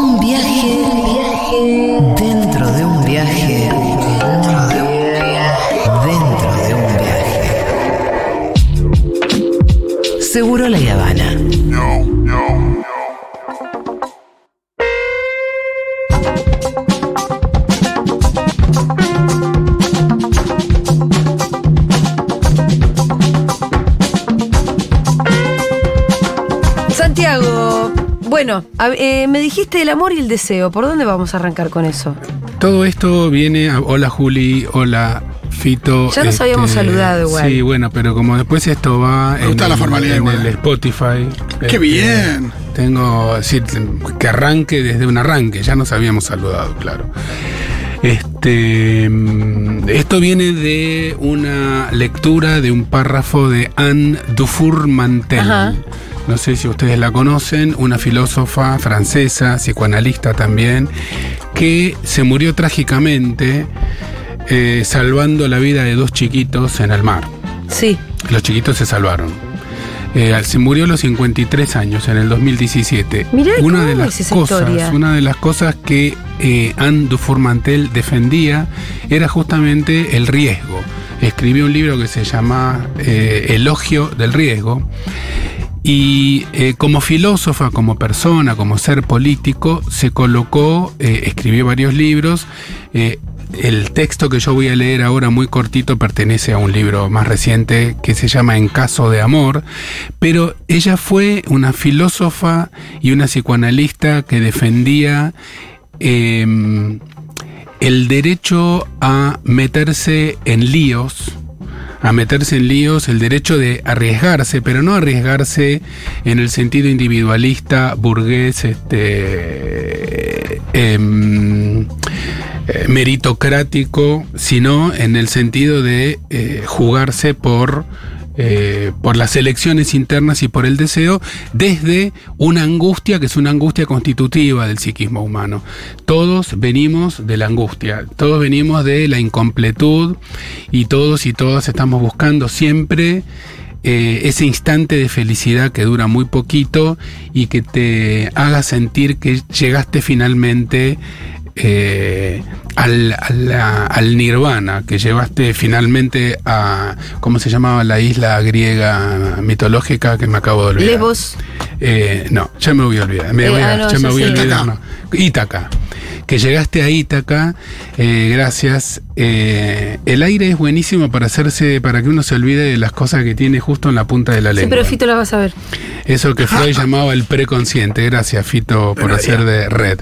Un viaje dentro de un viaje bueno, a- eh, me dijiste el amor y el deseo. ¿Por dónde vamos a arrancar con eso? Todo esto viene a, hola Juli, hola Fito. Ya nos habíamos saludado igual. Sí, bueno, pero como después esto va Me gusta en, la el- formalidad en igual. el Spotify. ¡Qué este, bien! Tengo, decir, que arranque desde un arranque, ya nos habíamos saludado, claro. Este, mm, esto viene de una lectura de un párrafo de Anne Dufour-Mantel. Ajá. No sé si ustedes la conocen, una filósofa francesa, psicoanalista también, que se murió trágicamente eh, salvando la vida de dos chiquitos en el mar. Sí. Los chiquitos se salvaron. Eh, se murió a los 53 años, en el 2017. Mirá una cómo de es las esa cosas, historia. una de las cosas que eh, Anne Dufour-Mantel defendía era justamente el riesgo. Escribió un libro que se llama eh, Elogio del riesgo. Y eh, como filósofa, como persona, como ser político, se colocó, eh, escribió varios libros. eh, el texto que yo voy a leer ahora, muy cortito, pertenece a un libro más reciente que se llama En caso de amor, pero ella fue una filósofa y una psicoanalista que defendía em, el derecho a meterse en líos, a meterse en líos, el derecho de arriesgarse, pero no arriesgarse en el sentido individualista, burgués, este, em, eh, meritocrático, sino en el sentido de eh, jugarse por eh, por las elecciones internas y por el deseo, desde una angustia que es una angustia constitutiva del psiquismo humano. Todos venimos de la angustia, todos venimos de la incompletud y todos y todas estamos buscando siempre eh, ese instante de felicidad que dura muy poquito y que te haga sentir que llegaste finalmente eh, al, a la- al nirvana, que llevaste finalmente a, ¿cómo se llamaba la isla griega mitológica que me acabo de olvidar? Lesbos. Eh, no, ya me voy a olvidar. Me Eh, voy a, ah, no, ya me voy a olvidar. no. Ítaca. Que llegaste a Ítaca, eh, gracias. Eh, el aire es buenísimo para hacerse, para que uno se olvide de las cosas que tiene justo en la punta de la Sí, lengua. pero Fito la vas a ver. Eso que Freud llamaba el preconsciente. Gracias, Fito, por hacer de red.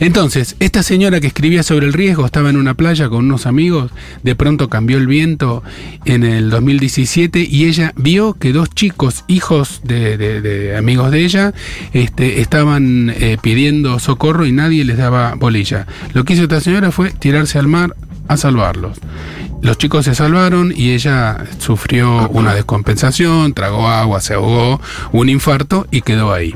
Entonces, esta señora que escribía sobre el riesgo estaba en una playa con unos amigos. De pronto cambió el viento en el 2017 y ella vio que dos chicos, hijos de, de- de amigos de ella, este, estaban eh, pidiendo socorro y nadie les daba bolilla. Lo que hizo esta señora fue tirarse al mar a salvarlos. Los chicos se salvaron y ella sufrió una descompensación, tragó agua, se ahogó, un infarto y quedó ahí.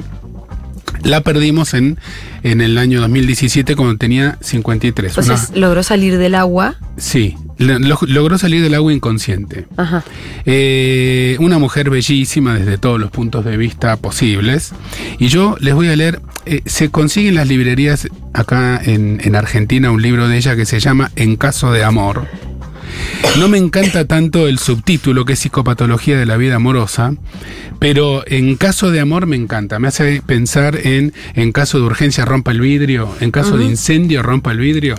La perdimos en, en el año 2017 cuando tenía 53. Una- Entonces logró salir del agua. sí, lo- lo- logró salir del agua inconsciente. Ajá. Eh, una mujer bellísima desde todos los puntos de vista posibles. Y yo les voy a leer, eh, se consigue en las librerías acá en, en Argentina un libro de ella que se llama En caso de amor. No me encanta tanto el subtítulo que es Psicopatología de la vida amorosa, pero en caso de amor me encanta. Me hace pensar en en caso de urgencia rompa el vidrio, en caso de incendio rompa el vidrio.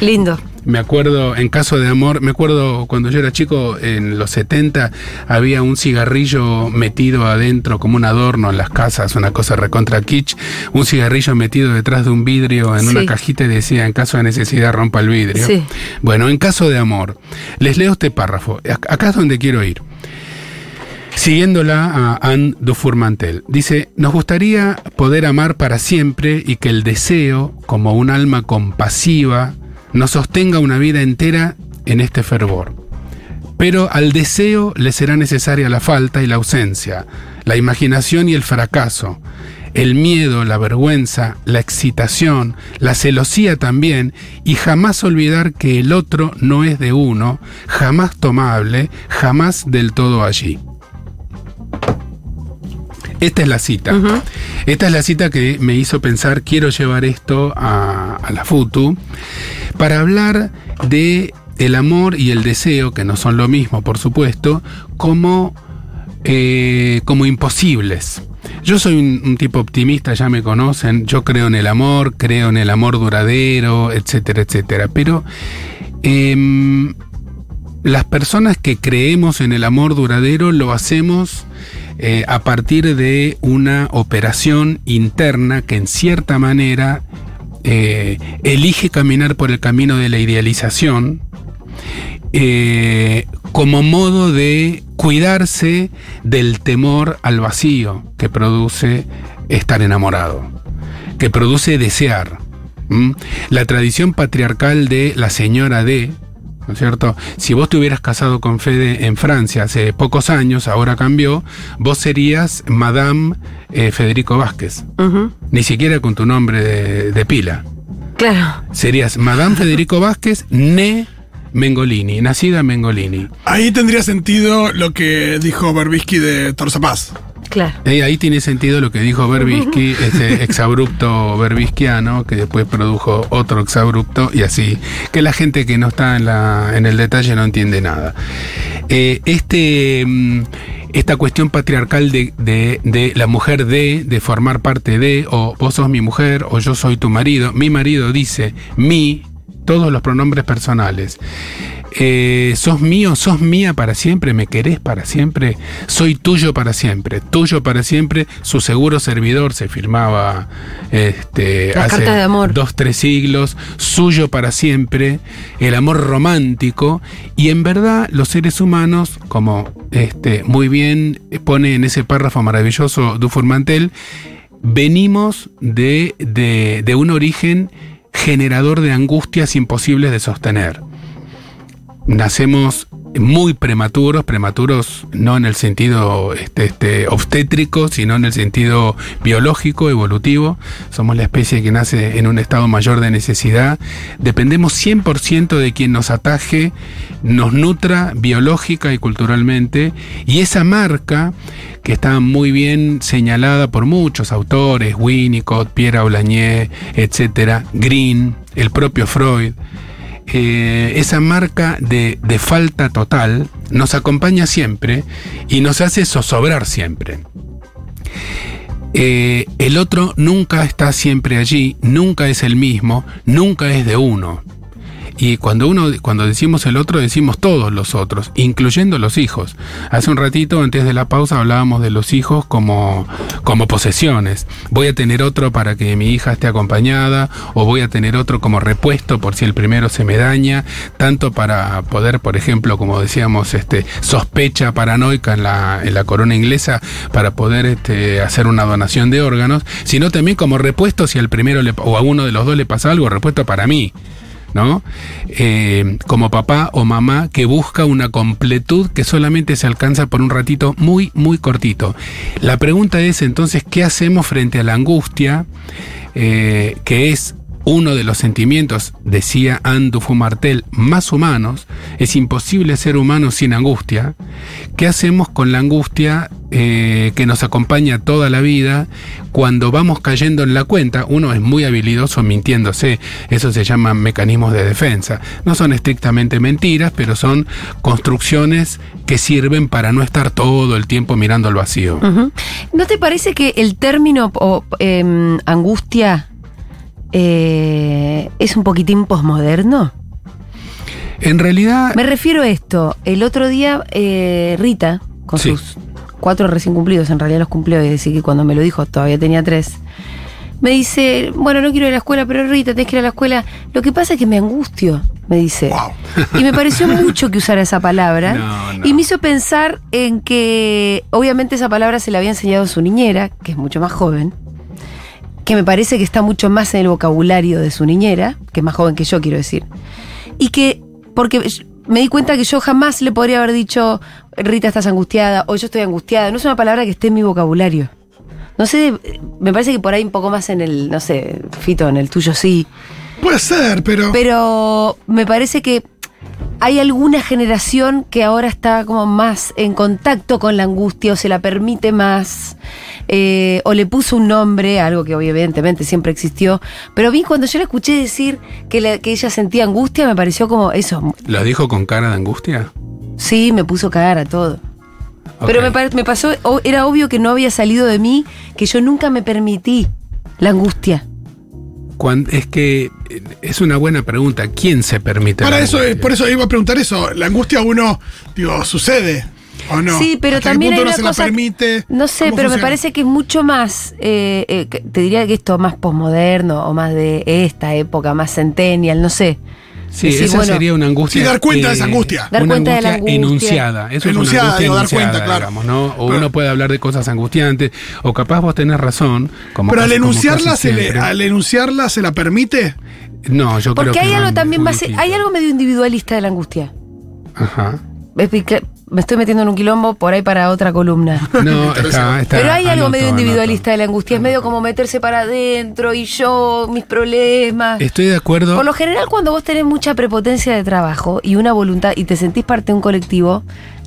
Lindo. Me acuerdo, en caso de amor, me acuerdo cuando yo era chico, en los 70, había un cigarrillo metido adentro como un adorno en las casas, una cosa recontra kitsch, un cigarrillo metido detrás de un vidrio en Sí. una cajita y decía, en caso de necesidad rompa el vidrio. Sí. Bueno, en caso de amor, les leo este párrafo, Ac- acá es donde quiero ir. Siguiéndola a Anne Dufour-Mantel, dice, nos gustaría poder amar para siempre y que el deseo, como un alma compasiva, nos sostenga una vida entera en este fervor. Pero al deseo le será necesaria la falta y la ausencia, la imaginación y el fracaso, el miedo, la vergüenza, la excitación, la celosía también, y jamás olvidar que el otro no es de uno, jamás tomable, jamás del todo allí. Esta es la cita. Esta es la cita que me hizo pensar, quiero llevar esto a, a la FUTU, para hablar de el amor y el deseo, que no son lo mismo, por supuesto, como, eh, como imposibles. Yo soy un, tipo optimista, ya me conocen, yo creo en el amor, creo en el amor duradero, etcétera, etcétera. Pero em, las personas que creemos en el amor duradero lo hacemos eh, a partir de una operación interna que en cierta manera eh, elige caminar por el camino de la idealización eh, como modo de cuidarse del temor al vacío que produce estar enamorado, que produce desear. La tradición patriarcal de la señora D, ¿no es cierto? Si vos te hubieras casado con Fede en Francia hace pocos años, ahora cambió, vos serías Madame eh, Federico Vázquez, ni siquiera con tu nombre de, de pila. Claro. Serías Madame Federico Vázquez, ne Mengolini, nacida Mengolini. Ahí tendría sentido lo que dijo Berbisky de Torza Paz. Claro. Eh, ahí tiene sentido lo que dijo Berbisky, ese exabrupto berbisquiano, que después produjo otro exabrupto y así, que la gente que no está en, la, en el detalle no entiende nada. Eh, este, mm, esta cuestión patriarcal de, de- de la mujer de, de formar parte de, o vos sos mi mujer, o yo soy tu marido, mi marido dice mi, todos los pronombres personales. Eh, sos mío, sos mía para siempre, me querés para siempre, soy tuyo para siempre, tuyo para siempre, su seguro servidor se firmaba este, Las hace de amor. dos, tres siglos, suyo para siempre, el amor romántico, y en verdad los seres humanos, como este, muy bien pone en ese párrafo maravilloso Dufour Mantel, venimos de, de, de un origen generador de angustias imposibles de sostener nacemos muy prematuros, prematuros no en el sentido este, este, obstétrico, sino en el sentido biológico, evolutivo. Somos la especie que nace en un estado mayor de necesidad. Dependemos 100% de quien nos ataje, nos nutra biológica y culturalmente. Y esa marca, que está muy bien señalada por muchos autores, Winnicott, Pierre Aulagné, etcétera, Green, el propio Freud, eh, esa marca de, de falta total nos acompaña siempre y nos hace zozobrar siempre. Eh, el otro nunca está siempre allí, nunca es el mismo, nunca es de uno. Y cuando uno, cuando decimos el otro, decimos todos los otros, incluyendo los hijos. Hace un ratito, antes de la pausa, hablábamos de los hijos como, como posesiones. Voy a tener otro para que mi hija esté acompañada, o voy a tener otro como repuesto por si el primero se me daña, tanto para poder, por ejemplo, como decíamos, este, sospecha paranoica en la, en la corona inglesa, para poder este, hacer una donación de órganos, sino también como repuesto si al primero le- o a uno de los dos le pasa algo, repuesto para mí. ¿No? Eh, como papá o mamá que busca una completud que solamente se alcanza por un ratito muy, muy cortito. La pregunta es entonces, ¿qué hacemos frente a la angustia, eh, que es uno de los sentimientos, decía Anne Dufour-Martel, más humanos? Es imposible ser humano sin angustia. ¿Qué hacemos con la angustia eh, que nos acompaña toda la vida cuando vamos cayendo en la cuenta? Uno es muy habilidoso mintiéndose, eso se llama mecanismos de defensa. No son estrictamente mentiras, pero son construcciones que sirven para no estar todo el tiempo mirando al vacío. ¿No te parece que el término em, angustia eh, es un poquitín posmoderno? En realidad, Me refiero a esto. El otro día, eh, Rita, con Sí. sus cuatro recién cumplidos, en realidad los cumplió, y decir que cuando me lo dijo todavía tenía tres. Me dice, bueno, no quiero ir a la escuela, pero Rita, tenés que ir a la escuela. Lo que pasa es que me angustio, me dice. Wow. Y me pareció mucho que usara esa palabra. No, no. Y me hizo pensar en que, obviamente, esa palabra se la había enseñado su niñera, que es mucho más joven. Que me parece que está mucho más en el vocabulario de su niñera, que es más joven que yo, quiero decir. Y que, porque me di cuenta que yo jamás le podría haber dicho, Rita, estás angustiada, o yo estoy angustiada. No es una palabra que esté en mi vocabulario. No sé, me parece que por ahí un poco más en el, no sé, Fito, en el tuyo sí. Puede ser, pero. Pero me parece que hay alguna generación que ahora está como más en contacto con la angustia o se la permite más, eh, o le puso un nombre, algo que evidentemente siempre existió. Pero mí cuando yo la escuché decir que, la- que ella sentía angustia, me pareció como eso. ¿Lo dijo con cara de angustia? Sí, me puso cara todo. Pero me, me pasó, era obvio que no había salido de mí, que yo nunca me permití la angustia. Cuan- es que eh, es una buena pregunta. ¿Quién se permite? Para eso, angustia? por eso iba a preguntar eso. La angustia uno, digo, sucede. ¿O no? Sí, pero ¿Hasta qué también hay una se cosa. la permite? No sé, ¿Cómo pero me parece que es mucho más. eh, eh, que- te diría que esto más posmoderno o más de esta época, más centennial, no sé. Sí, decir, esa bueno, sería una angustia. Sí, dar cuenta de esa angustia. Dar una cuenta de la angustia. enunciada. Eso Enunciada, es una digo, dar angustia cuenta, claro. digamos, ¿no? O uno puede hablar de cosas angustiantes, o capaz vos tenés razón. Como Pero al casi- enunciarla, se le, al enunciarla se la permite. No, yo creo Porque que hay algo también poquito. Hay algo medio individualista de la angustia. Ajá. Me estoy metiendo en un quilombo por ahí para otra columna. No, está, está Pero hay algo anoto, medio anoto. individualista de la angustia. Es medio como meterse para adentro y yo, mis problemas. Estoy de acuerdo. Por lo general, cuando vos tenés mucha prepotencia de trabajo y una voluntad y te sentís parte de un colectivo,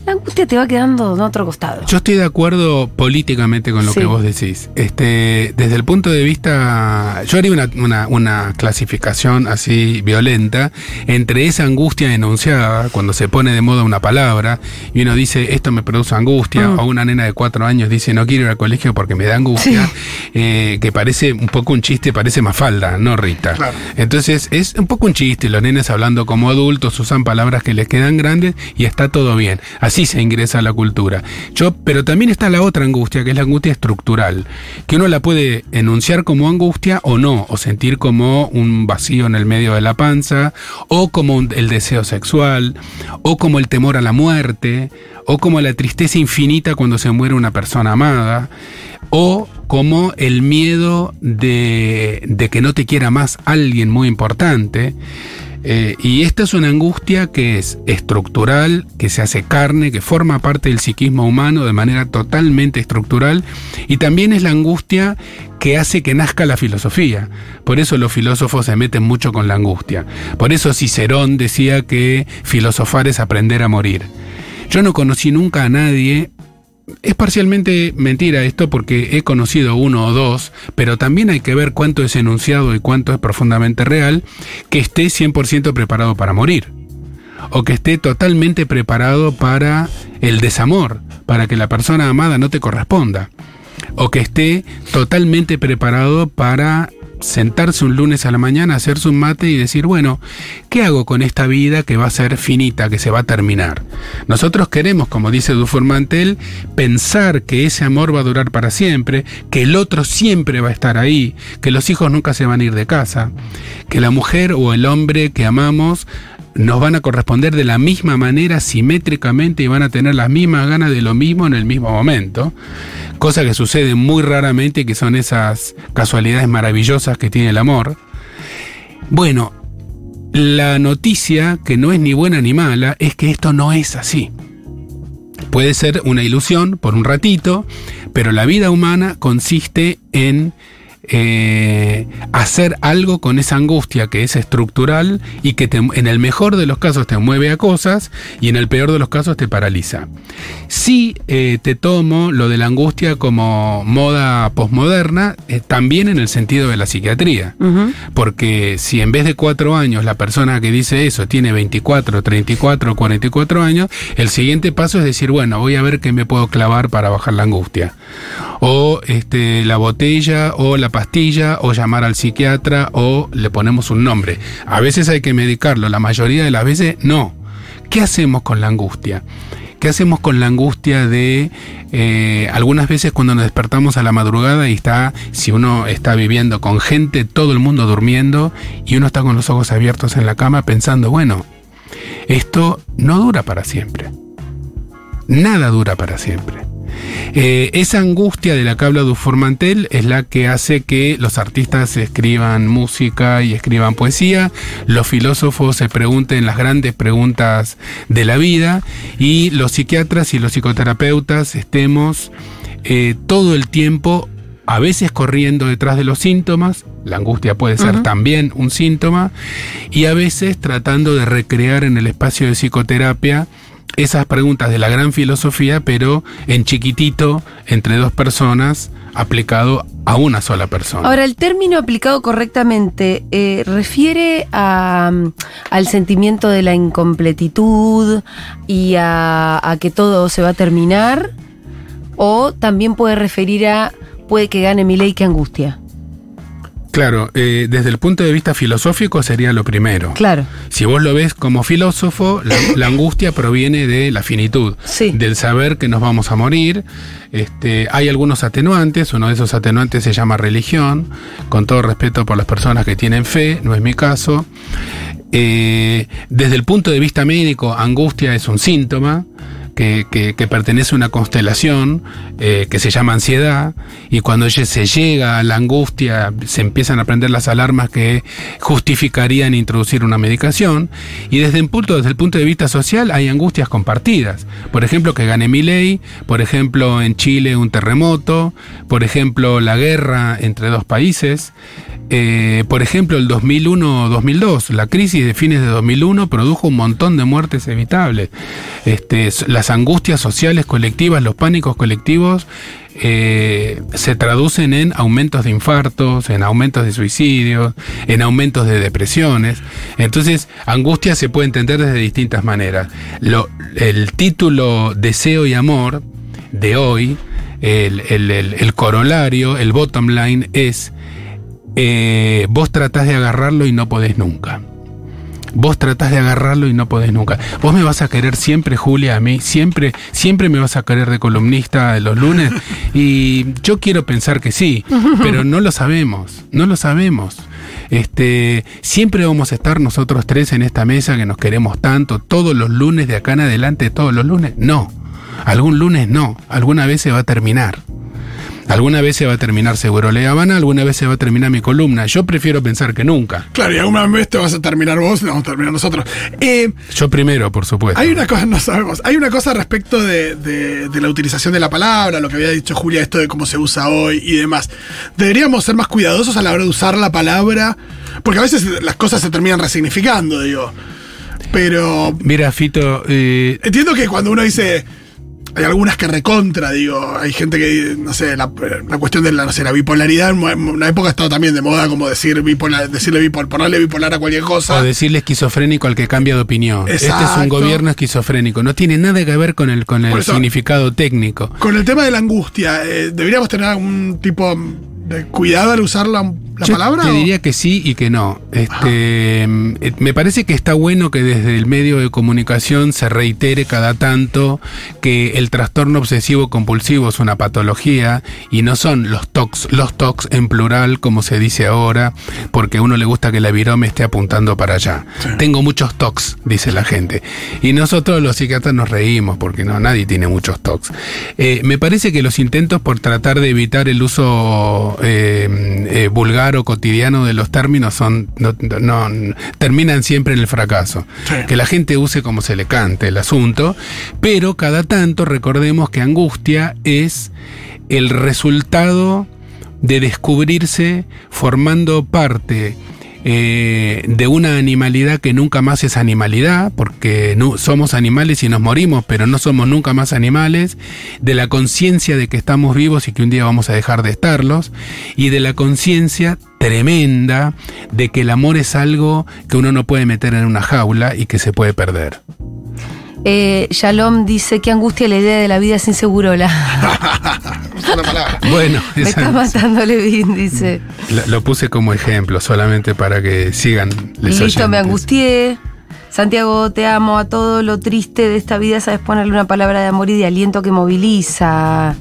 la angustia te va quedando en otro costado. Yo estoy de acuerdo políticamente con lo Sí. que vos decís. Este, desde el punto de vista, yo haría una, una, una clasificación así violenta entre esa angustia enunciada, cuando se pone de moda una palabra, y uno dice, esto me produce angustia, Mm. o una nena de cuatro años dice, no quiero ir al colegio porque me da angustia, eh, que parece un poco un chiste, parece Mafalda, no Rita. Claro. Entonces es un poco un chiste, los nenes hablando como adultos usan palabras que les quedan grandes y está todo bien. Así se ingresa a la cultura. Yo, pero también está la otra angustia, que es la angustia estructural, que uno la puede enunciar como angustia o no, o sentir como un vacío en el medio de la panza, o como el deseo sexual, o como el temor a la muerte, o como la tristeza infinita cuando se muere una persona amada, o como el miedo de que no te quiera más alguien muy importante. Eh, y esta es una angustia que es estructural, que se hace carne, que forma parte del psiquismo humano de manera totalmente estructural, y también es la angustia que hace que nazca la filosofía. Por eso los filósofos se meten mucho con la angustia. Por eso Cicerón decía que filosofar es aprender a morir. Yo no conocí nunca a nadie es parcialmente mentira esto porque he conocido uno o dos, pero también hay que ver cuánto es enunciado y cuánto es profundamente real, que esté 100% preparado para morir. O que esté totalmente preparado para el desamor, para que la persona amada no te corresponda. O que esté totalmente preparado para sentarse un lunes a la mañana, hacerse un mate y decir, bueno, ¿qué hago con esta vida que va a ser finita, que se va a terminar? Nosotros queremos, como dice Dufour Mantel, pensar que ese amor va a durar para siempre, que el otro siempre va a estar ahí, que los hijos nunca se van a ir de casa, que la mujer o el hombre que amamos nos van a corresponder de la misma manera, simétricamente, y van a tener las mismas ganas de lo mismo en el mismo momento. Cosa que sucede muy raramente, que son esas casualidades maravillosas que tiene el amor. Bueno, la noticia, que no es ni buena ni mala, es que esto no es así. Puede ser una ilusión por un ratito, pero la vida humana consiste en eh, hacer algo con esa angustia que es estructural y que te- en el mejor de los casos te mueve a cosas y en el peor de los casos te paraliza. Si eh, te tomo lo de la angustia como moda posmoderna, eh, también en el sentido de la psiquiatría. Porque si en vez de cuatro años la persona que dice eso tiene 24, 34, 44 años, el siguiente paso es decir, bueno, voy a ver qué me puedo clavar para bajar la angustia. O este, la botella, o la pastilla, o llamar al psiquiatra, o le ponemos un nombre. A veces hay que medicarlo, la mayoría de las veces no. ¿Qué hacemos con la angustia? ¿Qué hacemos con la angustia de eh, algunas veces cuando nos despertamos a la madrugada y está, si uno está viviendo con gente, todo el mundo durmiendo y uno está con los ojos abiertos en la cama pensando, bueno, esto no dura para siempre. Nada dura para siempre. Eh, esa angustia de la que habla Dufour Mantel es la que hace que los artistas escriban música y escriban poesía, los filósofos se pregunten las grandes preguntas de la vida y los psiquiatras y los psicoterapeutas estemos eh, todo el tiempo a veces corriendo detrás de los síntomas, la angustia puede ser también un síntoma, y a veces tratando de recrear en el espacio de psicoterapia esas preguntas de la gran filosofía, pero en chiquitito, entre dos personas, aplicado a una sola persona. Ahora, el término aplicado correctamente eh, refiere a, mm, al sentimiento de la incompletitud y a, a que todo se va a terminar, o también puede referir a puede que gane mi ley que angustia. Claro, eh, desde el punto de vista filosófico sería lo primero. Claro. Si vos lo ves como filósofo, la, la angustia proviene de la finitud, Sí. del saber que nos vamos a morir. Este, hay algunos atenuantes, uno de esos atenuantes se llama religión, con todo respeto por las personas que tienen fe, no es mi caso. Eh, desde el punto de vista médico, angustia es un síntoma. Que, pertenece a una constelación eh, que se llama ansiedad y cuando lle- se llega a la angustia se empiezan a prender las alarmas que justificarían introducir una medicación y desde el punto, desde el punto de vista social hay angustias compartidas por ejemplo que gane mi ley por ejemplo en Chile un terremoto por ejemplo la guerra entre dos países eh, por ejemplo, el 2001-2002, la crisis de fines de 2001 produjo un montón de muertes evitables. Este, s- angustias sociales colectivas, los pánicos colectivos, eh, se traducen en aumentos de infartos, en aumentos de suicidios, en aumentos de depresiones. Entonces, angustia se puede entender desde distintas maneras. El título Deseo y Amor de hoy, el corolario, el bottom line es eh, vos tratás de agarrarlo y no podés nunca. Vos tratás de agarrarlo y no podés nunca. Vos me vas a querer siempre, Julia, a mí, siempre, siempre me vas a querer de columnista de los lunes. Y yo quiero pensar que sí, pero no lo sabemos, no lo sabemos. Este, siempre vamos a estar nosotros tres en esta mesa que nos queremos tanto, todos los lunes de acá en adelante, todos los lunes. No, algún lunes no, alguna vez se va a terminar. Alguna vez se va a terminar seguro La Habana, alguna vez se va a terminar mi columna. Yo prefiero pensar que nunca. Claro, y alguna vez te vas a terminar vos y vamos a terminar nosotros. Eh, Yo primero, por supuesto. Hay una cosa, no sabemos, hay una cosa respecto de, de- de la utilización de la palabra, lo que había dicho Julia, esto de cómo se usa hoy y demás. Deberíamos ser más cuidadosos a la hora de usar la palabra, porque a veces las cosas se terminan resignificando, digo. Pero Mira, Fito, eh, entiendo que cuando uno dice, hay algunas que recontra, digo, hay gente que, no sé, la, la cuestión de la, no sé, la bipolaridad, en una época ha estado también de moda como decir bipolar, decirle bipolar, ponerle bipolar a cualquier cosa. o decirle esquizofrénico al que cambia de opinión. Este es un gobierno esquizofrénico. No tiene nada que ver con el, con el eso- significado técnico. Con el tema de la angustia, eh, ¿deberíamos tener algún tipo de cuidado al usar la, la Yo palabra? Te o- diría que sí y que no. Este, eh, me parece que está bueno que desde el medio de comunicación se reitere cada tanto que el trastorno obsesivo compulsivo es una patología y no son los TOCs, los TOCs en plural como se dice ahora, porque a uno le gusta que la virome esté apuntando para allá. Tengo muchos TOCs, dice la gente. Y nosotros los psiquiatras nos reímos porque no, nadie tiene muchos TOCs. Eh, me parece que los intentos por tratar de evitar el uso eh, eh, vulgar o cotidiano de los términos son no, no- terminan siempre en el fracaso. Sí. Que la gente use como se le cante el asunto, pero cada tanto recordemos que angustia es el resultado de descubrirse formando parte eh, de una animalidad que nunca más es animalidad, porque no, somos animales y nos morimos, pero no somos nunca más animales, de la conciencia de que estamos vivos y que un día vamos a dejar de estarlos, y de la conciencia tremenda de que el amor es algo que uno no puede meter en una jaula y que se puede perder. Eh, Shalom dice, qué angustia la idea de la vida sin segurola. Bueno, Me esa- está matando Levin, dice. lo, lo puse como ejemplo, solamente para que sigan. les Listo, me angustié. Santiago, te amo a todo lo triste de esta vida, sabes ponerle una palabra de amor y de aliento que moviliza.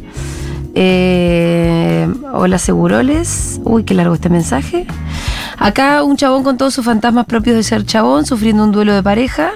Eh, hola, Seguroles. Uy, qué largo este mensaje. Acá un chabón con todos sus fantasmas propios de ser chabón, sufriendo un duelo de pareja.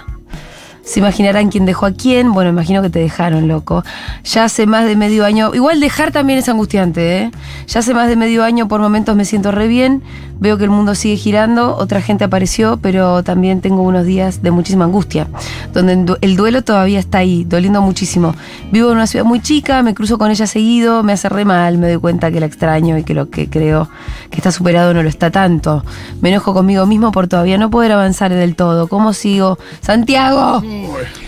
Se imaginarán quién dejó a quién. Bueno, imagino que te dejaron, loco. Ya hace más de medio año. Igual dejar también es angustiante, ¿eh? Ya hace más de medio año, por momentos me siento re bien. Veo que el mundo sigue girando. Otra gente apareció, pero también tengo unos días de muchísima angustia. Donde el du- el duelo todavía está ahí, doliendo muchísimo. Vivo en una ciudad muy chica, me cruzo con ella seguido, me hace re mal. Me doy cuenta que la extraño y que lo que creo que está superado no lo está tanto. Me enojo conmigo mismo por todavía no poder avanzar del todo. ¿Cómo sigo? Santiago.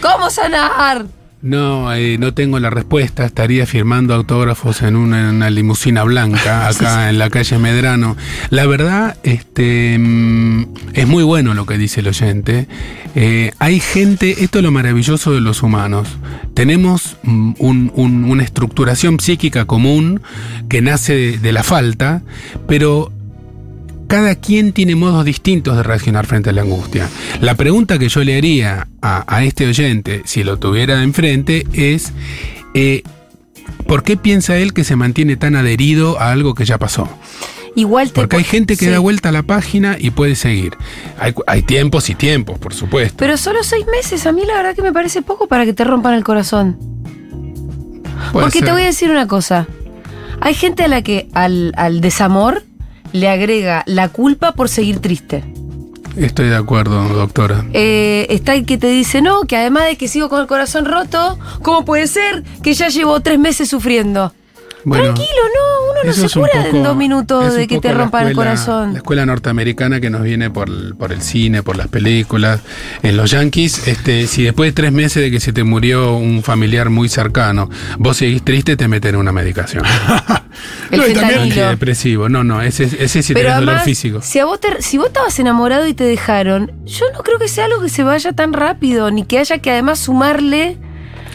¿Cómo sanar? No, eh, no tengo la respuesta. Estaría firmando autógrafos en una, en una limusina blanca acá en la calle Medrano. La verdad, este, mm, es muy bueno lo que dice el oyente. Eh, hay gente, esto es lo maravilloso de los humanos. Tenemos mm, un- un- una estructuración psíquica común que nace de- de la falta, pero cada quien tiene modos distintos de reaccionar frente a la angustia. La pregunta que yo le haría a, a este oyente, si lo tuviera enfrente, es eh, ¿por qué piensa él que se mantiene tan adherido a algo que ya pasó? Igual te Porque hay gente que Sí. da vuelta a la página y puede seguir. Hay, tiempos y tiempos, por supuesto. Pero solo seis meses, a mí la verdad que me parece poco para que te rompan el corazón. Puede Porque te voy a decir una cosa. Hay gente a la que al, al desamor le agrega la culpa por seguir triste. Estoy de acuerdo, doctora. Eh, está el que te dice, no, que además de que sigo con el corazón roto, ¿cómo puede ser que ya llevo tres meses sufriendo? Bueno, Tranquilo, no, uno no se cura en poco- dos minutos de que te rompan el corazón. La escuela norteamericana que nos viene por el, por el cine, por las películas. En los Yankees, este, si después de tres meses de que se te murió un familiar muy cercano, vos seguís triste, te meten una medicación. El No, también-. Antidepresivo. No, no, ese, ese sí Pero tenés dolor físico. Si, a vos te- si vos estabas enamorado y te dejaron, yo no creo que sea algo que se vaya tan rápido, ni que haya que además sumarle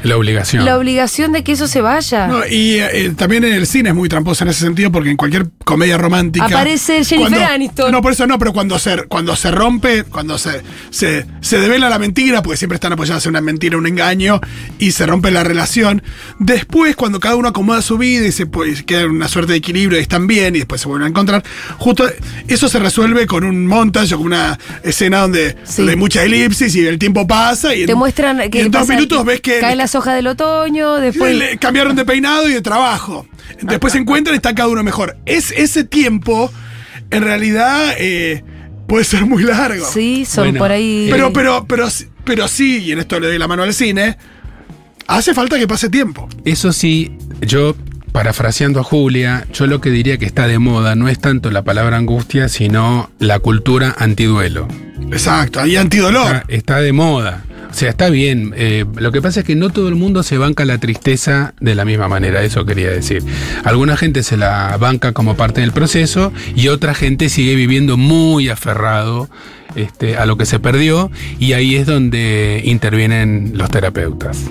La obligación. la obligación de que eso se vaya. No, y eh, también en el cine es muy tramposa en ese sentido porque en cualquier comedia romántica Aparece Jennifer cuando- Aniston. No, por eso no, pero cuando se cuando se rompe, cuando se, se se devela la mentira, porque siempre están apoyadas en una mentira, un engaño y se rompe la relación. Después cuando cada uno acomoda su vida y se pues, queda en una suerte de equilibrio y están bien y después se vuelven a encontrar, justo eso se resuelve con un montaje o con una escena donde, Sí. donde hay mucha elipsis y el tiempo pasa y Te en, muestran y que en dos minutos ves que las hojas del otoño, después le cambiaron de peinado y de trabajo. Después se encuentran y está cada uno mejor. Es, ese tiempo, en realidad, eh, puede ser muy largo. sí, son Bueno, por ahí. Pero, pero, pero, pero sí, y en esto le doy la mano al cine, hace falta que pase tiempo. Eso sí, yo, parafraseando a Julia, yo lo que diría que está de moda no es tanto la palabra angustia, sino la cultura antiduelo. Exacto, hay antidolor. Está, está de moda. O sea, está bien. eh, lo que pasa es que no todo el mundo se banca la tristeza de la misma manera, eso quería decir. Alguna gente se la banca como parte del proceso y otra gente sigue viviendo muy aferrado este, a lo que se perdió y ahí es donde intervienen los terapeutas.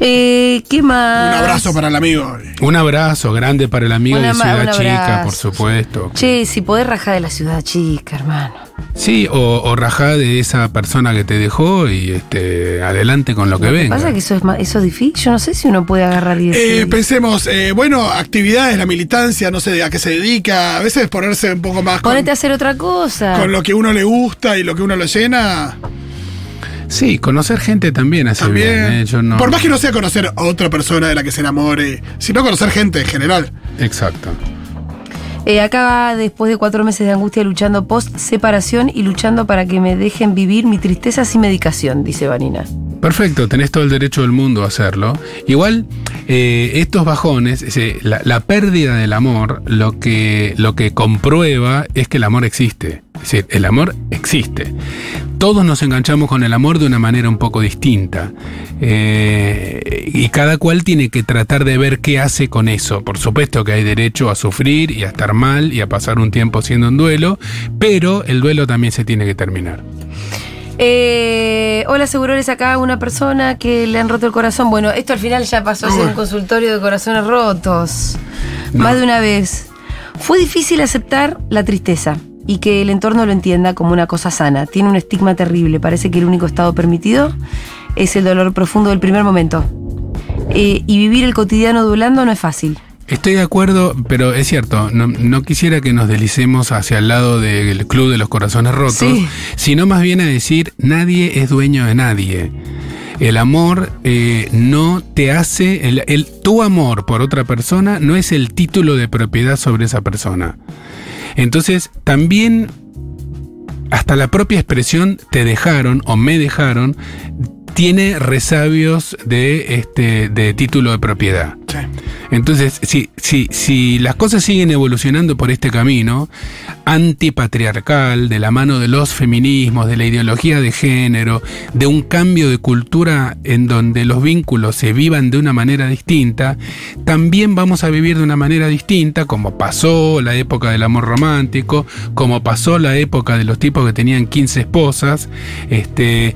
Eh, ¿Qué más? Un abrazo para el amigo. Un abrazo grande para el amigo Una de Ciudad Chica, por supuesto. Che, si podés rajar de la ciudad chica, hermano. Sí, o, o rajá de esa persona que te dejó y este, adelante con lo que Lo que venga. pasa es que eso es, ma- eso es difícil. Yo no sé si uno puede agarrar y decir. Eh, pensemos, eh, bueno, actividades, la militancia, no sé a qué se dedica, a veces ponerse un poco más con, Ponete a hacer otra cosa. con lo que uno le gusta y lo que uno lo llena. Sí, conocer gente también hace También. bien. ¿eh? Yo no... Por más que no sea conocer a otra persona de la que se enamore, sino conocer gente en general. Exacto. Eh, acá, después de cuatro meses de angustia luchando post separación y luchando para que me dejen vivir mi tristeza sin medicación, dice Vanina. Perfecto, tenés todo el derecho del mundo a hacerlo. Igual, eh, estos bajones, la pérdida del amor, lo que, lo que comprueba es que el amor existe. Es decir, el amor existe. Todos nos enganchamos con el amor de una manera un poco distinta. Eh, y cada cual tiene que tratar de ver qué hace con eso. Por supuesto que hay derecho a sufrir y a estar mal y a pasar un tiempo siendo un duelo, pero el duelo también se tiene que terminar. Eh, hola, Segurores, acá una persona que le han roto el corazón. Bueno, esto al final ya pasó a ser un consultorio de corazones rotos. No. Más de una vez. Fue difícil aceptar la tristeza y que el entorno lo entienda como una cosa sana. Tiene un estigma terrible. Parece que el único estado permitido es el dolor profundo del primer momento. Eh, y vivir el cotidiano duelando no es fácil. Estoy de acuerdo, pero es cierto, no, no quisiera que nos deslicemos hacia el lado del club de los corazones rotos, Sí. sino más bien a decir, nadie es dueño de nadie. El amor eh, no te hace, el, el- tu amor por otra persona no es el título de propiedad sobre esa persona. Entonces, también hasta la propia expresión te dejaron o me dejaron tiene resabios de este de título de propiedad. Sí. Entonces, si, si, si las cosas siguen evolucionando por este camino, antipatriarcal, de la mano de los feminismos, de la ideología de género, de un cambio de cultura en donde los vínculos se vivan de una manera distinta, también vamos a vivir de una manera distinta, como pasó la época del amor romántico, como pasó la época de los tipos que tenían 15 esposas, este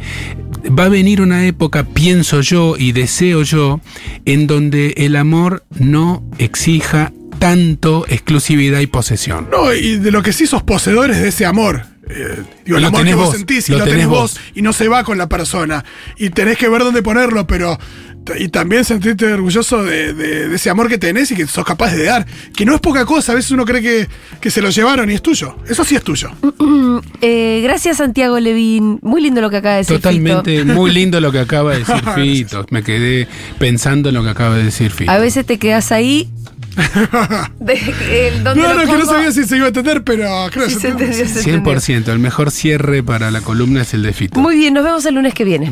va a venir una época, pienso yo y deseo yo, en donde el amor no exija tanto exclusividad y posesión. No, y de lo que sí sos poseedores de ese amor. Eh, digo, el Lo amor que tenés vos, vos, sentís y lo lo, tenés tenés vos, vos. y no se va con la persona. Y tenés que ver dónde ponerlo, pero. Y también sentirte orgulloso de, de- de ese amor que tenés y que sos capaz de dar. Que no es poca cosa, a veces uno cree que, que se lo llevaron y es tuyo. Eso sí es tuyo. Eh, gracias, Santiago Levín. Muy lindo lo que acaba de decir. Totalmente, Fito. muy lindo lo que acaba de decir Fito. Me quedé pensando en lo que acaba de decir Fito. A veces te quedas ahí. de, el- ¿dónde No, no, que no sabía si se iba a entender, pero creo que Sí, entendió. se entendió. 100%, el mejor cierre para la columna es el de Fito. Muy bien, nos vemos el lunes que viene.